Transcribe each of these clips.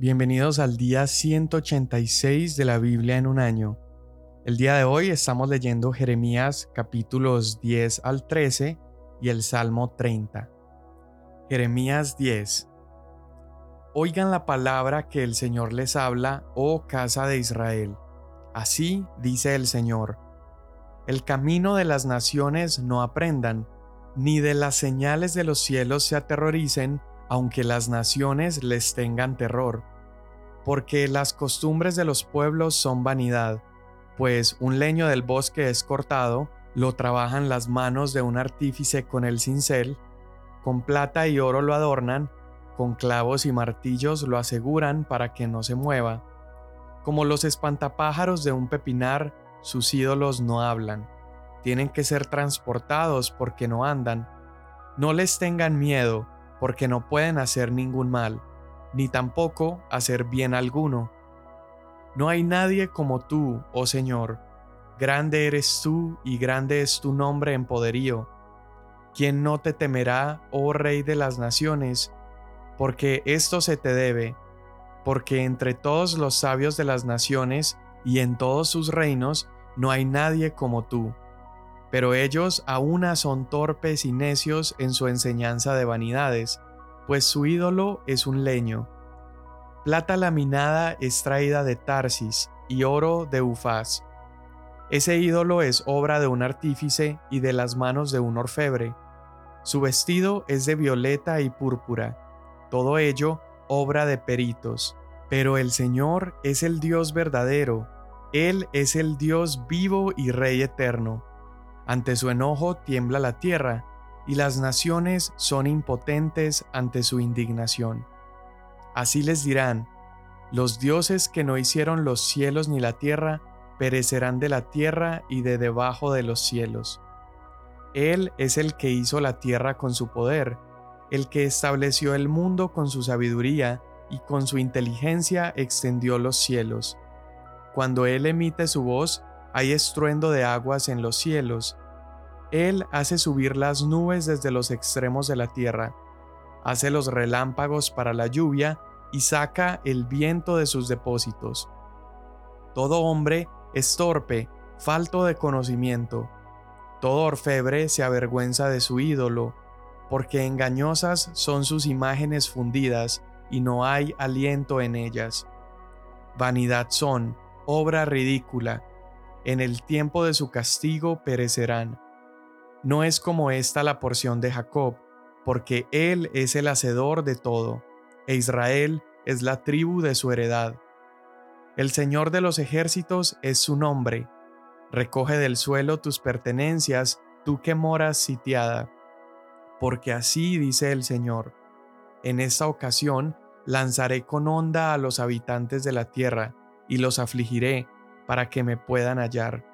Bienvenidos al día 186 de la Biblia en un año. El día de hoy estamos leyendo Jeremías capítulos 10 al 13 y el Salmo 30. Jeremías 10. Oigan la palabra que el Señor les habla, oh casa de Israel. Así dice el Señor. El camino de las naciones no aprendan, ni de las señales de los cielos se aterroricen, aunque las naciones les tengan terror. Porque las costumbres de los pueblos son vanidad, pues un leño del bosque es cortado, lo trabajan las manos de un artífice con el cincel, con plata y oro lo adornan, con clavos y martillos lo aseguran para que no se mueva. Como los espantapájaros de un pepinar, sus ídolos no hablan. Tienen que ser transportados porque no andan. No les tengan miedo, porque no pueden hacer ningún mal, ni tampoco hacer bien alguno. No hay nadie como tú, oh Señor. Grande eres tú y grande es tu nombre en poderío. ¿Quién no te temerá, oh Rey de las naciones? Porque esto se te debe, porque entre todos los sabios de las naciones y en todos sus reinos no hay nadie como tú. Pero ellos aún son torpes y necios en su enseñanza de vanidades, pues su ídolo es un leño. Plata laminada extraída de Tarsis y oro de Ufaz. Ese ídolo es obra de un artífice y de las manos de un orfebre. Su vestido es de violeta y púrpura, todo ello obra de peritos. Pero el Señor es el Dios verdadero, Él es el Dios vivo y Rey eterno ante su enojo tiembla la tierra, y las naciones son impotentes ante su indignación. Así les dirán, los dioses que no hicieron los cielos ni la tierra, perecerán de la tierra y de debajo de los cielos. Él es el que hizo la tierra con su poder, el que estableció el mundo con su sabiduría y con su inteligencia extendió los cielos. Cuando Él emite su voz, hay estruendo de aguas en los cielos, él hace subir las nubes desde los extremos de la tierra, hace los relámpagos para la lluvia y saca el viento de sus depósitos. Todo hombre es torpe, falto de conocimiento. Todo orfebre se avergüenza de su ídolo, porque engañosas son sus imágenes fundidas y no hay aliento en ellas. Vanidad son, obra ridícula, en el tiempo de su castigo perecerán. No es como esta la porción de Jacob, porque él es el hacedor de todo, e Israel es la tribu de su heredad. El Señor de los ejércitos es su nombre. Recoge del suelo tus pertenencias, tú que moras sitiada. Porque así dice el Señor. En esta ocasión lanzaré con onda a los habitantes de la tierra, y los afligiré, para que me puedan hallar.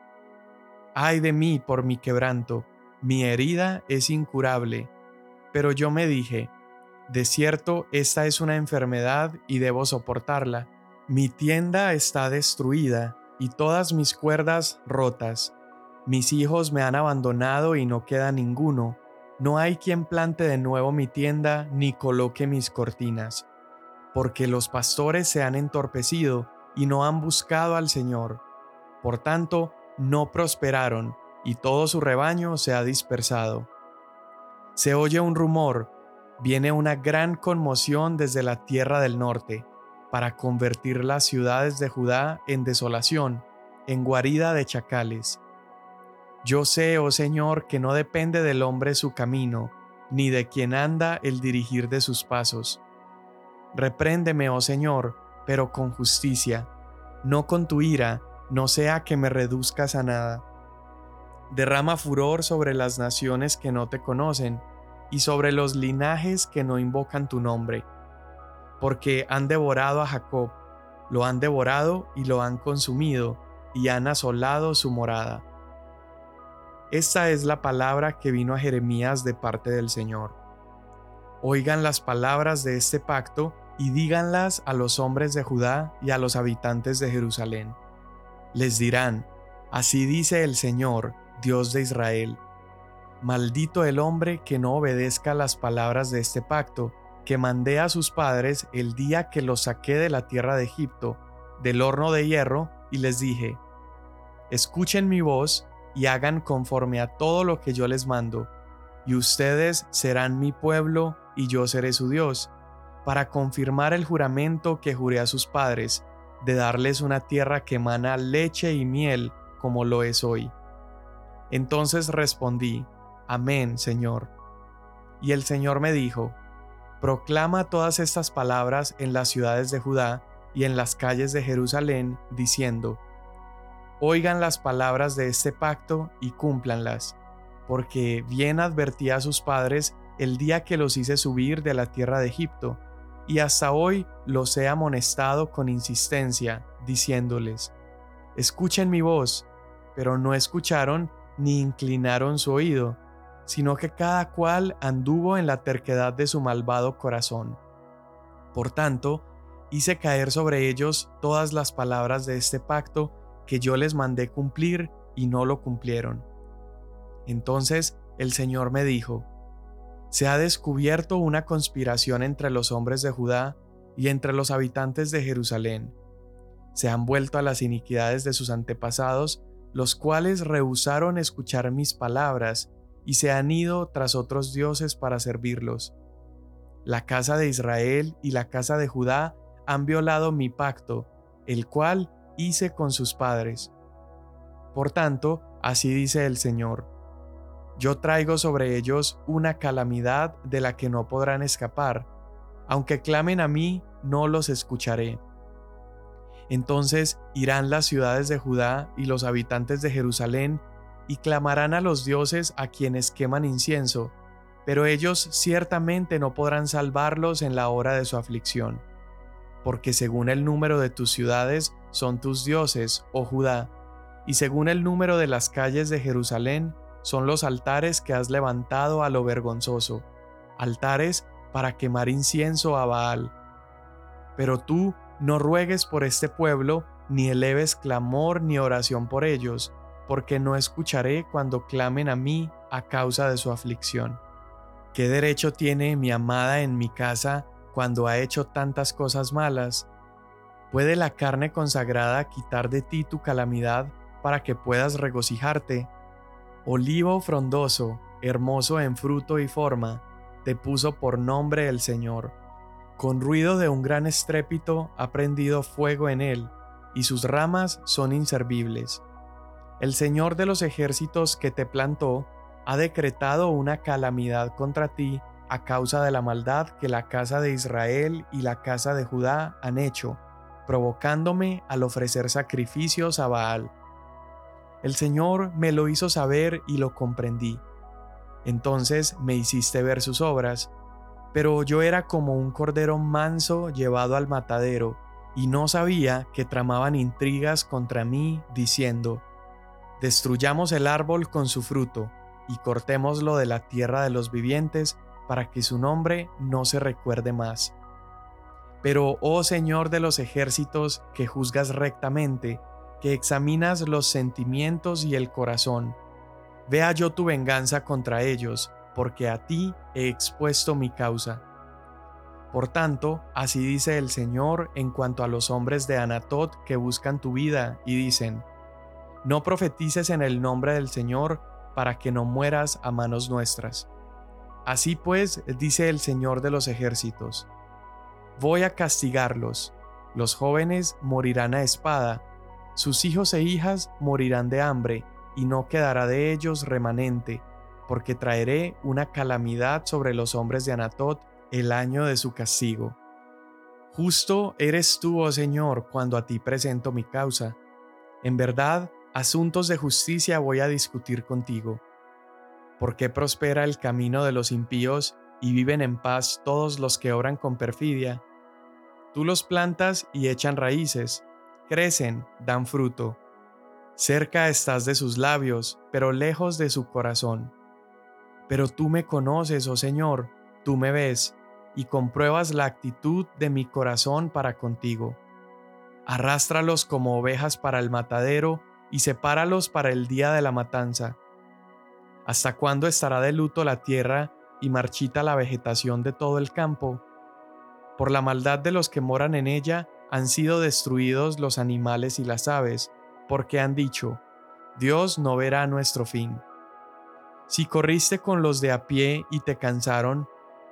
Ay de mí por mi quebranto, mi herida es incurable, pero yo me dije, de cierto, esta es una enfermedad y debo soportarla. Mi tienda está destruida y todas mis cuerdas rotas. Mis hijos me han abandonado y no queda ninguno. No hay quien plante de nuevo mi tienda ni coloque mis cortinas. Porque los pastores se han entorpecido y no han buscado al Señor. Por tanto, no prosperaron y todo su rebaño se ha dispersado. Se oye un rumor, viene una gran conmoción desde la tierra del norte, para convertir las ciudades de Judá en desolación, en guarida de chacales. Yo sé, oh Señor, que no depende del hombre su camino, ni de quien anda el dirigir de sus pasos. Repréndeme, oh Señor, pero con justicia, no con tu ira, no sea que me reduzcas a nada. Derrama furor sobre las naciones que no te conocen y sobre los linajes que no invocan tu nombre, porque han devorado a Jacob, lo han devorado y lo han consumido, y han asolado su morada. Esta es la palabra que vino a Jeremías de parte del Señor. Oigan las palabras de este pacto y díganlas a los hombres de Judá y a los habitantes de Jerusalén. Les dirán, así dice el Señor, Dios de Israel. Maldito el hombre que no obedezca las palabras de este pacto que mandé a sus padres el día que los saqué de la tierra de Egipto, del horno de hierro, y les dije, Escuchen mi voz y hagan conforme a todo lo que yo les mando, y ustedes serán mi pueblo y yo seré su Dios, para confirmar el juramento que juré a sus padres, de darles una tierra que emana leche y miel como lo es hoy. Entonces respondí, Amén, Señor. Y el Señor me dijo, Proclama todas estas palabras en las ciudades de Judá y en las calles de Jerusalén, diciendo, Oigan las palabras de este pacto y cúmplanlas, porque bien advertí a sus padres el día que los hice subir de la tierra de Egipto, y hasta hoy los he amonestado con insistencia, diciéndoles, Escuchen mi voz, pero no escucharon ni inclinaron su oído sino que cada cual anduvo en la terquedad de su malvado corazón. Por tanto, hice caer sobre ellos todas las palabras de este pacto que yo les mandé cumplir y no lo cumplieron. Entonces el Señor me dijo, Se ha descubierto una conspiración entre los hombres de Judá y entre los habitantes de Jerusalén. Se han vuelto a las iniquidades de sus antepasados, los cuales rehusaron escuchar mis palabras y se han ido tras otros dioses para servirlos. La casa de Israel y la casa de Judá han violado mi pacto, el cual hice con sus padres. Por tanto, así dice el Señor, yo traigo sobre ellos una calamidad de la que no podrán escapar, aunque clamen a mí, no los escucharé. Entonces irán las ciudades de Judá y los habitantes de Jerusalén y clamarán a los dioses a quienes queman incienso, pero ellos ciertamente no podrán salvarlos en la hora de su aflicción. Porque según el número de tus ciudades son tus dioses, oh Judá, y según el número de las calles de Jerusalén son los altares que has levantado a lo vergonzoso, altares para quemar incienso a Baal. Pero tú no ruegues por este pueblo, ni eleves clamor ni oración por ellos, porque no escucharé cuando clamen a mí a causa de su aflicción. ¿Qué derecho tiene mi amada en mi casa cuando ha hecho tantas cosas malas? ¿Puede la carne consagrada quitar de ti tu calamidad para que puedas regocijarte? Olivo frondoso, hermoso en fruto y forma, te puso por nombre el Señor. Con ruido de un gran estrépito ha prendido fuego en él, y sus ramas son inservibles. El Señor de los ejércitos que te plantó ha decretado una calamidad contra ti a causa de la maldad que la casa de Israel y la casa de Judá han hecho, provocándome al ofrecer sacrificios a Baal. El Señor me lo hizo saber y lo comprendí. Entonces me hiciste ver sus obras, pero yo era como un cordero manso llevado al matadero, y no sabía que tramaban intrigas contra mí, diciendo, Destruyamos el árbol con su fruto, y cortémoslo de la tierra de los vivientes, para que su nombre no se recuerde más. Pero, oh Señor de los ejércitos, que juzgas rectamente, que examinas los sentimientos y el corazón, vea yo tu venganza contra ellos, porque a ti he expuesto mi causa. Por tanto, así dice el Señor en cuanto a los hombres de Anatot que buscan tu vida y dicen, no profetices en el nombre del Señor para que no mueras a manos nuestras. Así pues, dice el Señor de los ejércitos, voy a castigarlos, los jóvenes morirán a espada, sus hijos e hijas morirán de hambre, y no quedará de ellos remanente, porque traeré una calamidad sobre los hombres de Anatot el año de su castigo. Justo eres tú, oh Señor, cuando a ti presento mi causa. En verdad, asuntos de justicia voy a discutir contigo. ¿Por qué prospera el camino de los impíos y viven en paz todos los que obran con perfidia? Tú los plantas y echan raíces, crecen, dan fruto. Cerca estás de sus labios, pero lejos de su corazón. Pero tú me conoces, oh Señor, tú me ves, y compruebas la actitud de mi corazón para contigo. Arrástralos como ovejas para el matadero, y sepáralos para el día de la matanza. ¿Hasta cuándo estará de luto la tierra y marchita la vegetación de todo el campo? Por la maldad de los que moran en ella han sido destruidos los animales y las aves, porque han dicho, Dios no verá nuestro fin. Si corriste con los de a pie y te cansaron,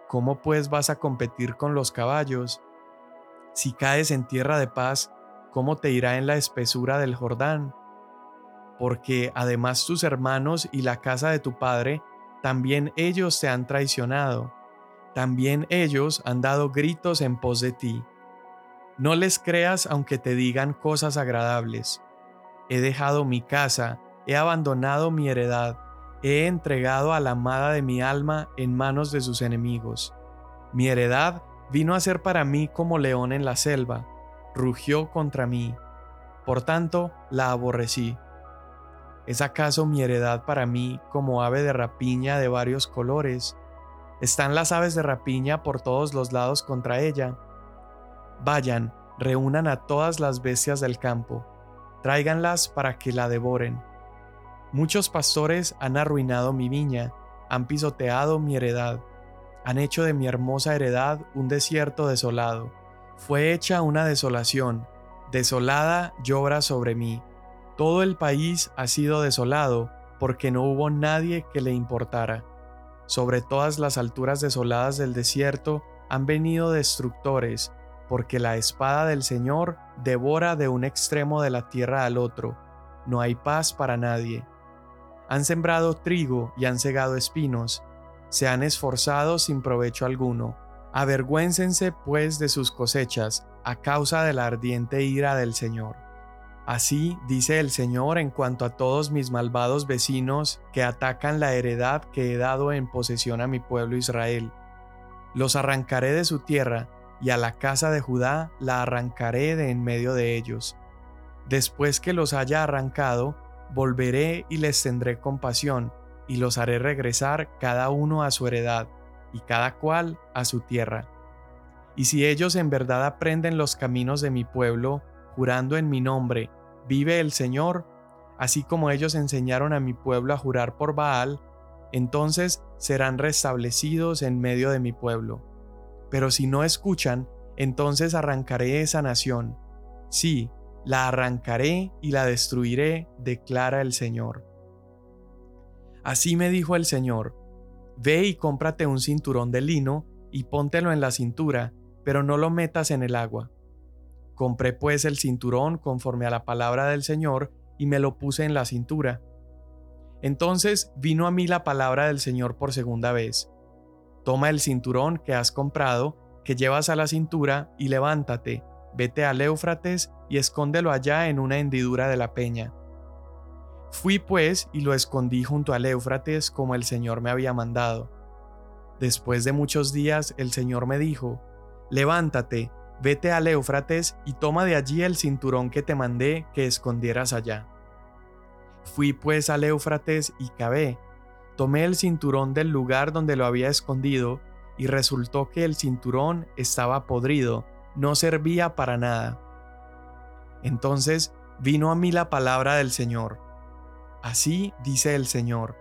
¿cómo pues vas a competir con los caballos? Si caes en tierra de paz, ¿cómo te irá en la espesura del Jordán? Porque además tus hermanos y la casa de tu padre, también ellos te han traicionado, también ellos han dado gritos en pos de ti. No les creas aunque te digan cosas agradables. He dejado mi casa, he abandonado mi heredad, he entregado a la amada de mi alma en manos de sus enemigos. Mi heredad vino a ser para mí como león en la selva, rugió contra mí. Por tanto, la aborrecí. ¿Es acaso mi heredad para mí como ave de rapiña de varios colores? Están las aves de rapiña por todos los lados contra ella. Vayan, reúnan a todas las bestias del campo, tráiganlas para que la devoren. Muchos pastores han arruinado mi viña, han pisoteado mi heredad, han hecho de mi hermosa heredad un desierto desolado. Fue hecha una desolación, desolada llora sobre mí. Todo el país ha sido desolado, porque no hubo nadie que le importara. Sobre todas las alturas desoladas del desierto han venido destructores, porque la espada del Señor devora de un extremo de la tierra al otro. No hay paz para nadie. Han sembrado trigo y han cegado espinos, se han esforzado sin provecho alguno. Avergüéncense pues de sus cosechas, a causa de la ardiente ira del Señor. Así dice el Señor en cuanto a todos mis malvados vecinos que atacan la heredad que he dado en posesión a mi pueblo Israel. Los arrancaré de su tierra, y a la casa de Judá la arrancaré de en medio de ellos. Después que los haya arrancado, volveré y les tendré compasión, y los haré regresar cada uno a su heredad, y cada cual a su tierra. Y si ellos en verdad aprenden los caminos de mi pueblo, jurando en mi nombre, vive el Señor, así como ellos enseñaron a mi pueblo a jurar por Baal, entonces serán restablecidos en medio de mi pueblo. Pero si no escuchan, entonces arrancaré esa nación. Sí, la arrancaré y la destruiré, declara el Señor. Así me dijo el Señor, Ve y cómprate un cinturón de lino y póntelo en la cintura, pero no lo metas en el agua. Compré pues el cinturón conforme a la palabra del Señor y me lo puse en la cintura. Entonces vino a mí la palabra del Señor por segunda vez. Toma el cinturón que has comprado, que llevas a la cintura, y levántate, vete al Éufrates y escóndelo allá en una hendidura de la peña. Fui pues y lo escondí junto al Éufrates como el Señor me había mandado. Después de muchos días el Señor me dijo, Levántate, vete al Éufrates y toma de allí el cinturón que te mandé que escondieras allá. Fui pues al Éufrates y cavé, Tomé el cinturón del lugar donde lo había escondido y resultó que el cinturón estaba podrido, no servía para nada. Entonces vino a mí la palabra del Señor. Así dice el Señor,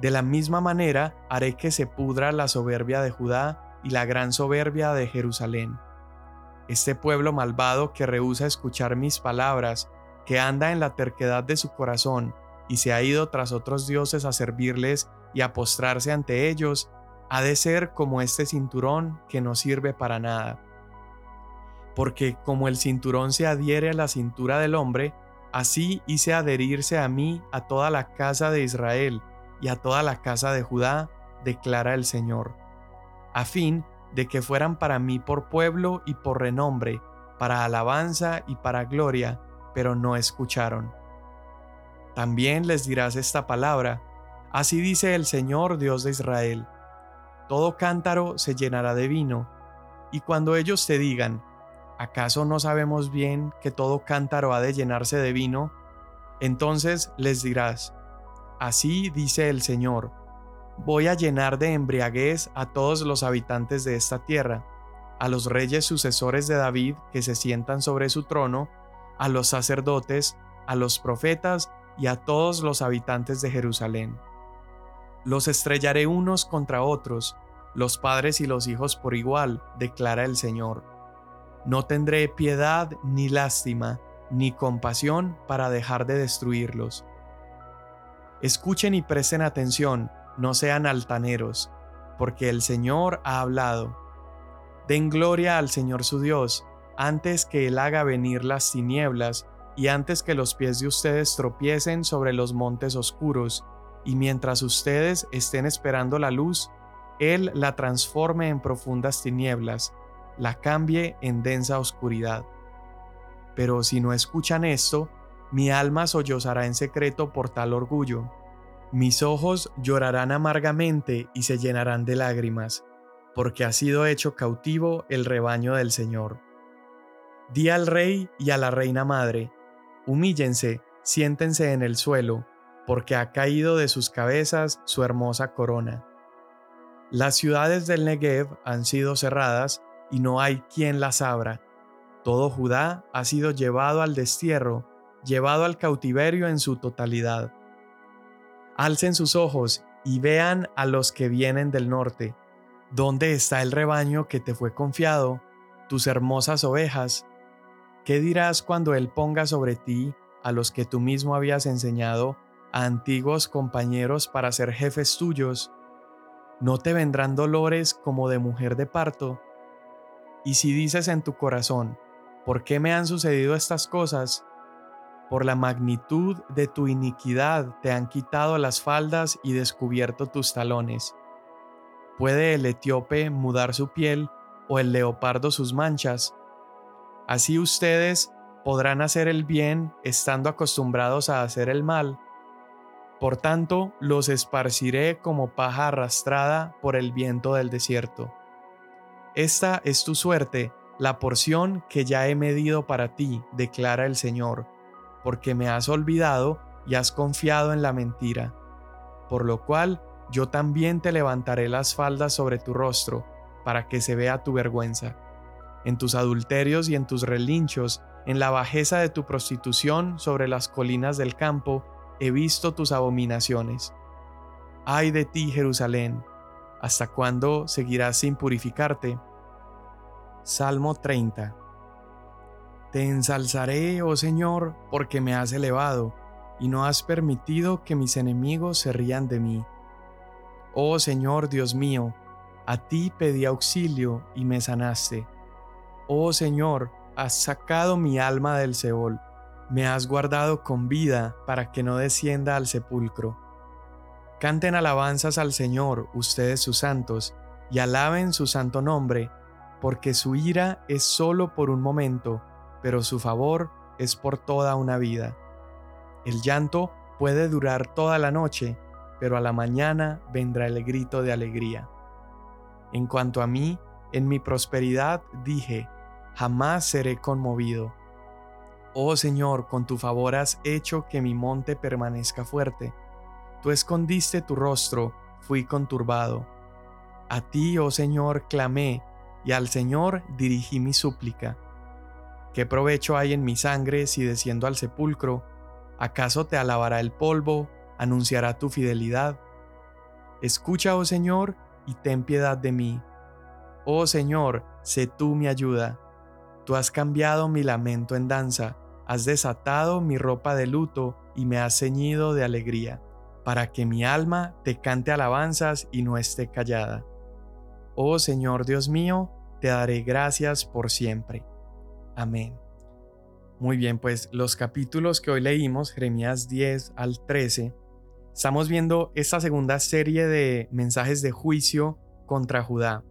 de la misma manera haré que se pudra la soberbia de Judá y la gran soberbia de Jerusalén. Este pueblo malvado que rehúsa escuchar mis palabras, que anda en la terquedad de su corazón, y se ha ido tras otros dioses a servirles y a postrarse ante ellos, ha de ser como este cinturón que no sirve para nada. Porque como el cinturón se adhiere a la cintura del hombre, así hice adherirse a mí a toda la casa de Israel y a toda la casa de Judá, declara el Señor, a fin de que fueran para mí por pueblo y por renombre, para alabanza y para gloria, pero no escucharon. También les dirás esta palabra, así dice el Señor Dios de Israel, todo cántaro se llenará de vino, y cuando ellos te digan, ¿acaso no sabemos bien que todo cántaro ha de llenarse de vino? Entonces les dirás, así dice el Señor, voy a llenar de embriaguez a todos los habitantes de esta tierra, a los reyes sucesores de David que se sientan sobre su trono, a los sacerdotes, a los profetas y a todos los habitantes de Jerusalén. Los estrellaré unos contra otros, los padres y los hijos por igual, declara el Señor. No tendré piedad ni lástima, ni compasión para dejar de destruirlos. Escuchen y presten atención, no sean altaneros, porque el Señor ha hablado. Den gloria al Señor su Dios, antes que Él haga venir las tinieblas y antes que los pies de ustedes tropiecen sobre los montes oscuros, y mientras ustedes estén esperando la luz, Él la transforme en profundas tinieblas, la cambie en densa oscuridad. Pero si no escuchan esto, mi alma sollozará en secreto por tal orgullo. Mis ojos llorarán amargamente y se llenarán de lágrimas, porque ha sido hecho cautivo el rebaño del Señor. Di al rey y a la reina madre, humíllense, siéntense en el suelo, porque ha caído de sus cabezas su hermosa corona. Las ciudades del Negev han sido cerradas y no hay quien las abra. Todo Judá ha sido llevado al destierro, llevado al cautiverio en su totalidad. Alcen sus ojos y vean a los que vienen del norte. ¿Dónde está el rebaño que te fue confiado, tus hermosas ovejas? ¿Qué dirás cuando Él ponga sobre ti a los que tú mismo habías enseñado a antiguos compañeros para ser jefes tuyos? ¿No te vendrán dolores como de mujer de parto? Y si dices en tu corazón, ¿por qué me han sucedido estas cosas? Por la magnitud de tu iniquidad te han quitado las faldas y descubierto tus talones. ¿Puede el etíope mudar su piel o el leopardo sus manchas? Así ustedes podrán hacer el bien estando acostumbrados a hacer el mal. Por tanto, los esparciré como paja arrastrada por el viento del desierto. Esta es tu suerte, la porción que ya he medido para ti, declara el Señor, porque me has olvidado y has confiado en la mentira. Por lo cual yo también te levantaré las faldas sobre tu rostro, para que se vea tu vergüenza. En tus adulterios y en tus relinchos, en la bajeza de tu prostitución sobre las colinas del campo, he visto tus abominaciones. Ay de ti, Jerusalén, ¿hasta cuándo seguirás sin purificarte? Salmo 30 Te ensalzaré, oh Señor, porque me has elevado, y no has permitido que mis enemigos se rían de mí. Oh Señor Dios mío, a ti pedí auxilio y me sanaste. Oh Señor, has sacado mi alma del Seol, me has guardado con vida para que no descienda al sepulcro. Canten alabanzas al Señor, ustedes sus santos, y alaben su santo nombre, porque su ira es solo por un momento, pero su favor es por toda una vida. El llanto puede durar toda la noche, pero a la mañana vendrá el grito de alegría. En cuanto a mí, en mi prosperidad dije, jamás seré conmovido. Oh Señor, con tu favor has hecho que mi monte permanezca fuerte. Tú escondiste tu rostro, fui conturbado. A ti, oh Señor, clamé, y al Señor dirigí mi súplica. ¿Qué provecho hay en mi sangre si desciendo al sepulcro? ¿Acaso te alabará el polvo, anunciará tu fidelidad? Escucha, oh Señor, y ten piedad de mí. Oh Señor, sé tú mi ayuda. Tú has cambiado mi lamento en danza, has desatado mi ropa de luto y me has ceñido de alegría, para que mi alma te cante alabanzas y no esté callada. Oh Señor Dios mío, te daré gracias por siempre. Amén. Muy bien, pues los capítulos que hoy leímos, Jeremías 10 al 13, estamos viendo esta segunda serie de mensajes de juicio contra Judá.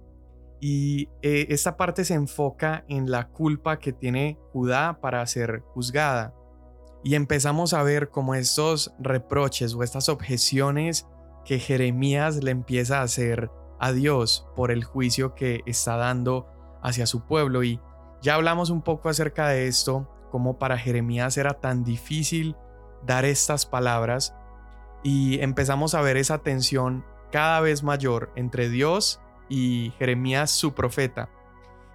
Y eh, esta parte se enfoca en la culpa que tiene Judá para ser juzgada. Y empezamos a ver cómo estos reproches o estas objeciones que Jeremías le empieza a hacer a Dios por el juicio que está dando hacia su pueblo. Y ya hablamos un poco acerca de esto, como para Jeremías era tan difícil dar estas palabras. Y empezamos a ver esa tensión cada vez mayor entre Dios y Jeremías su profeta.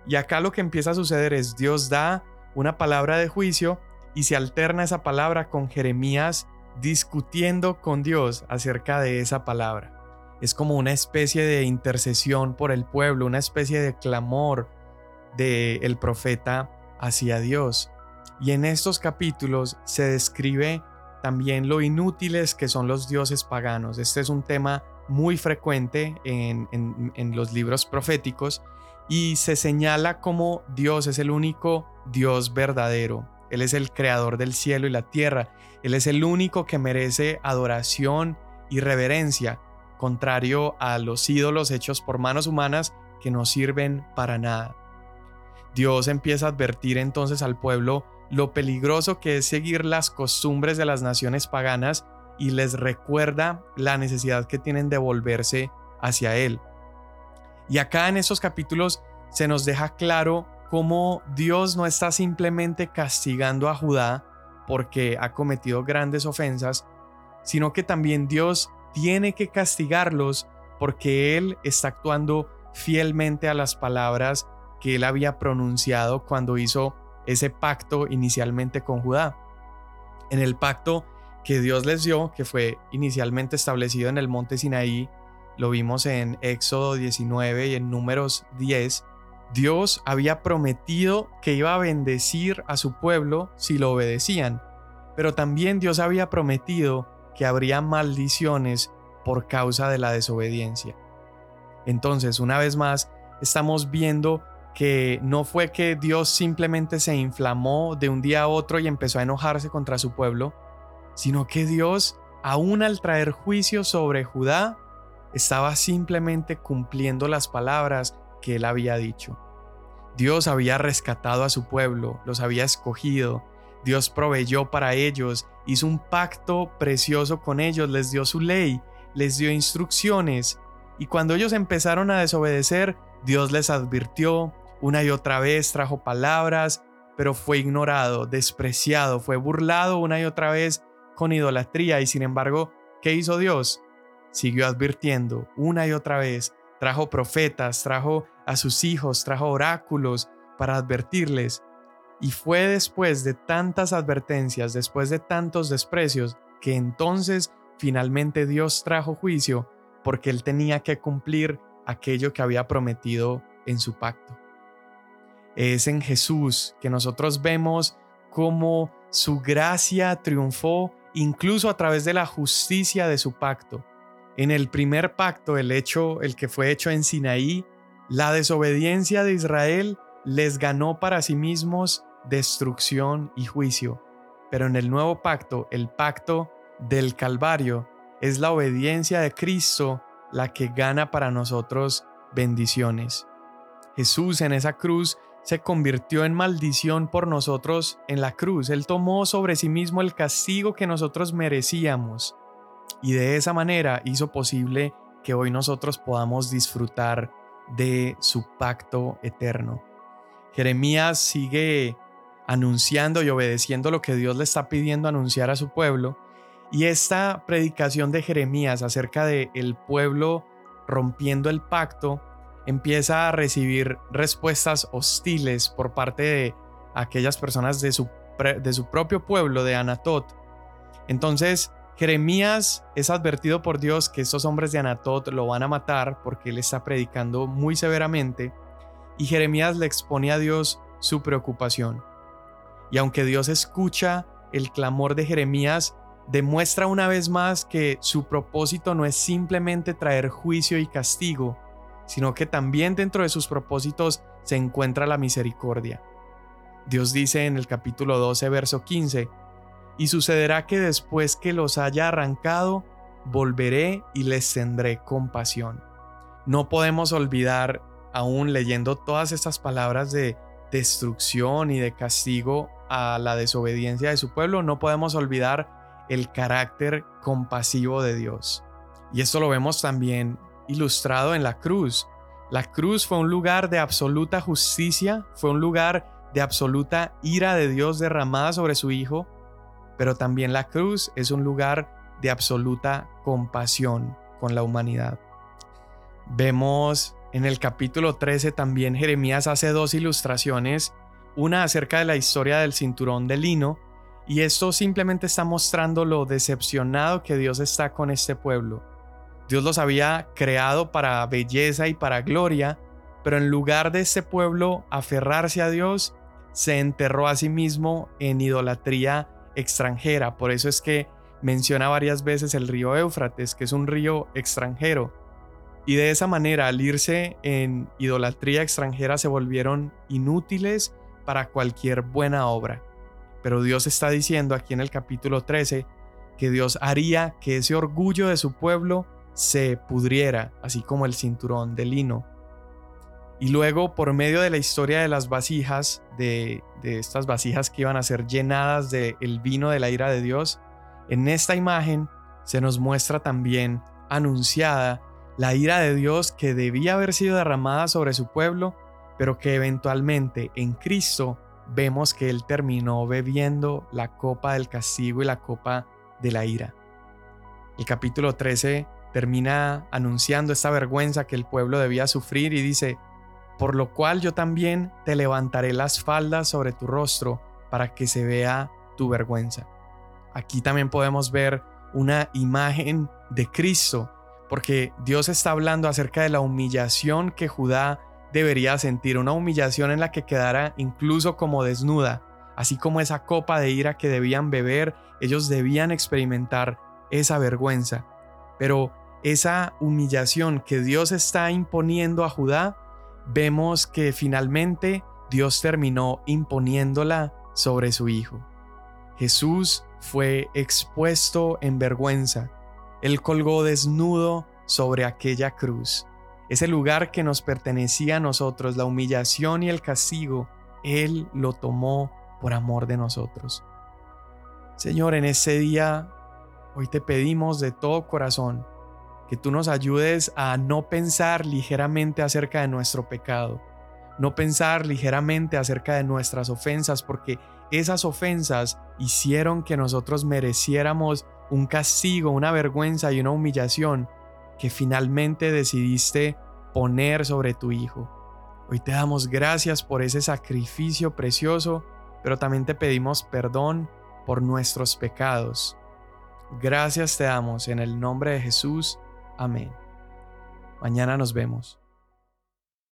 Y acá lo que empieza a suceder es Dios da una palabra de juicio y se alterna esa palabra con Jeremías discutiendo con Dios acerca de esa palabra. Es como una especie de intercesión por el pueblo, una especie de clamor del el profeta hacia Dios. Y en estos capítulos se describe también lo inútiles que son los dioses paganos. Este es un tema muy frecuente en, en, los libros proféticos y se señala como Dios es el único Dios verdadero. Él es el creador del cielo y la tierra. Él es el único que merece adoración y reverencia, contrario a los ídolos hechos por manos humanas que no sirven para nada. Dios empieza a advertir entonces al pueblo lo peligroso que es seguir las costumbres de las naciones paganas y les recuerda la necesidad que tienen de volverse hacia Él. Y acá en estos capítulos se nos deja claro cómo Dios no está simplemente castigando a Judá porque ha cometido grandes ofensas, sino que también Dios tiene que castigarlos porque Él está actuando fielmente a las palabras que Él había pronunciado cuando hizo ese pacto inicialmente con Judá. En el pacto que Dios les dio, que fue inicialmente establecido en el monte Sinaí, lo vimos en Éxodo 19 y en Números 10, Dios había prometido que iba a bendecir a su pueblo si lo obedecían, pero también Dios había prometido que habría maldiciones por causa de la desobediencia. Entonces, una vez más, estamos viendo que no fue que Dios simplemente se inflamó de un día a otro y empezó a enojarse contra su pueblo, sino que Dios, aún al traer juicio sobre Judá, estaba simplemente cumpliendo las palabras que él había dicho. Dios había rescatado a su pueblo, los había escogido, Dios proveyó para ellos, hizo un pacto precioso con ellos, les dio su ley, les dio instrucciones, y cuando ellos empezaron a desobedecer, Dios les advirtió, una y otra vez trajo palabras, pero fue ignorado, despreciado, fue burlado una y otra vez con idolatría y sin embargo, ¿qué hizo Dios? Siguió advirtiendo una y otra vez, trajo profetas, trajo a sus hijos, trajo oráculos para advertirles. Y fue después de tantas advertencias, después de tantos desprecios, que entonces finalmente Dios trajo juicio porque él tenía que cumplir aquello que había prometido en su pacto. Es en Jesús que nosotros vemos cómo su gracia triunfó incluso a través de la justicia de su pacto. En el primer pacto, el hecho, el que fue hecho en Sinaí, la desobediencia de Israel les ganó para sí mismos destrucción y juicio. Pero en el nuevo pacto, el pacto del Calvario, es la obediencia de Cristo la que gana para nosotros bendiciones. Jesús en esa cruz se convirtió en maldición por nosotros en la cruz. Él tomó sobre sí mismo el castigo que nosotros merecíamos y de esa manera hizo posible que hoy nosotros podamos disfrutar de su pacto eterno. Jeremías sigue anunciando y obedeciendo lo que Dios le está pidiendo anunciar a su pueblo y esta predicación de Jeremías acerca de el pueblo rompiendo el pacto empieza a recibir respuestas hostiles por parte de aquellas personas de su, de su propio pueblo, de Anatot. Entonces, Jeremías es advertido por Dios que estos hombres de Anatot lo van a matar porque él está predicando muy severamente y Jeremías le expone a Dios su preocupación. Y aunque Dios escucha el clamor de Jeremías, demuestra una vez más que su propósito no es simplemente traer juicio y castigo, sino que también dentro de sus propósitos se encuentra la misericordia. Dios dice en el capítulo 12, verso 15, y sucederá que después que los haya arrancado, volveré y les tendré compasión. No podemos olvidar, aún leyendo todas estas palabras de destrucción y de castigo a la desobediencia de su pueblo, no podemos olvidar el carácter compasivo de Dios. Y esto lo vemos también ilustrado en la cruz. La cruz fue un lugar de absoluta justicia, fue un lugar de absoluta ira de Dios derramada sobre su Hijo, pero también la cruz es un lugar de absoluta compasión con la humanidad. Vemos en el capítulo 13 también Jeremías hace dos ilustraciones, una acerca de la historia del cinturón de lino, y esto simplemente está mostrando lo decepcionado que Dios está con este pueblo Dios los había creado para belleza y para gloria, pero en lugar de este pueblo aferrarse a Dios, se enterró a sí mismo en idolatría extranjera. Por eso es que menciona varias veces el río Éufrates, que es un río extranjero. Y de esa manera, al irse en idolatría extranjera, se volvieron inútiles para cualquier buena obra. Pero Dios está diciendo aquí en el capítulo 13 que Dios haría que ese orgullo de su pueblo se pudriera, así como el cinturón de lino. Y luego, por medio de la historia de las vasijas, de, estas vasijas que iban a ser llenadas del el vino de la ira de Dios, en esta imagen se nos muestra también anunciada la ira de Dios que debía haber sido derramada sobre su pueblo, pero que eventualmente en Cristo vemos que Él terminó bebiendo la copa del castigo y la copa de la ira. El capítulo 13 termina anunciando esta vergüenza que el pueblo debía sufrir y dice, por lo cual yo también te levantaré las faldas sobre tu rostro para que se vea tu vergüenza. Aquí también podemos ver una imagen de Cristo, porque Dios está hablando acerca de la humillación que Judá debería sentir, una humillación en la que quedara incluso como desnuda, así como esa copa de ira que debían beber, ellos debían experimentar esa vergüenza. Pero esa humillación que Dios está imponiendo a Judá, vemos que finalmente Dios terminó imponiéndola sobre su Hijo. Jesús fue expuesto en vergüenza. Él colgó desnudo sobre aquella cruz. Ese lugar que nos pertenecía a nosotros, la humillación y el castigo, Él lo tomó por amor de nosotros. Señor, en ese día, hoy te pedimos de todo corazón que tú nos ayudes a no pensar ligeramente acerca de nuestro pecado, no pensar ligeramente acerca de nuestras ofensas, porque esas ofensas hicieron que nosotros mereciéramos un castigo, una vergüenza y una humillación que finalmente decidiste poner sobre tu Hijo. Hoy te damos gracias por ese sacrificio precioso, pero también te pedimos perdón por nuestros pecados. Gracias te damos en el nombre de Jesús. Amén. Mañana nos vemos.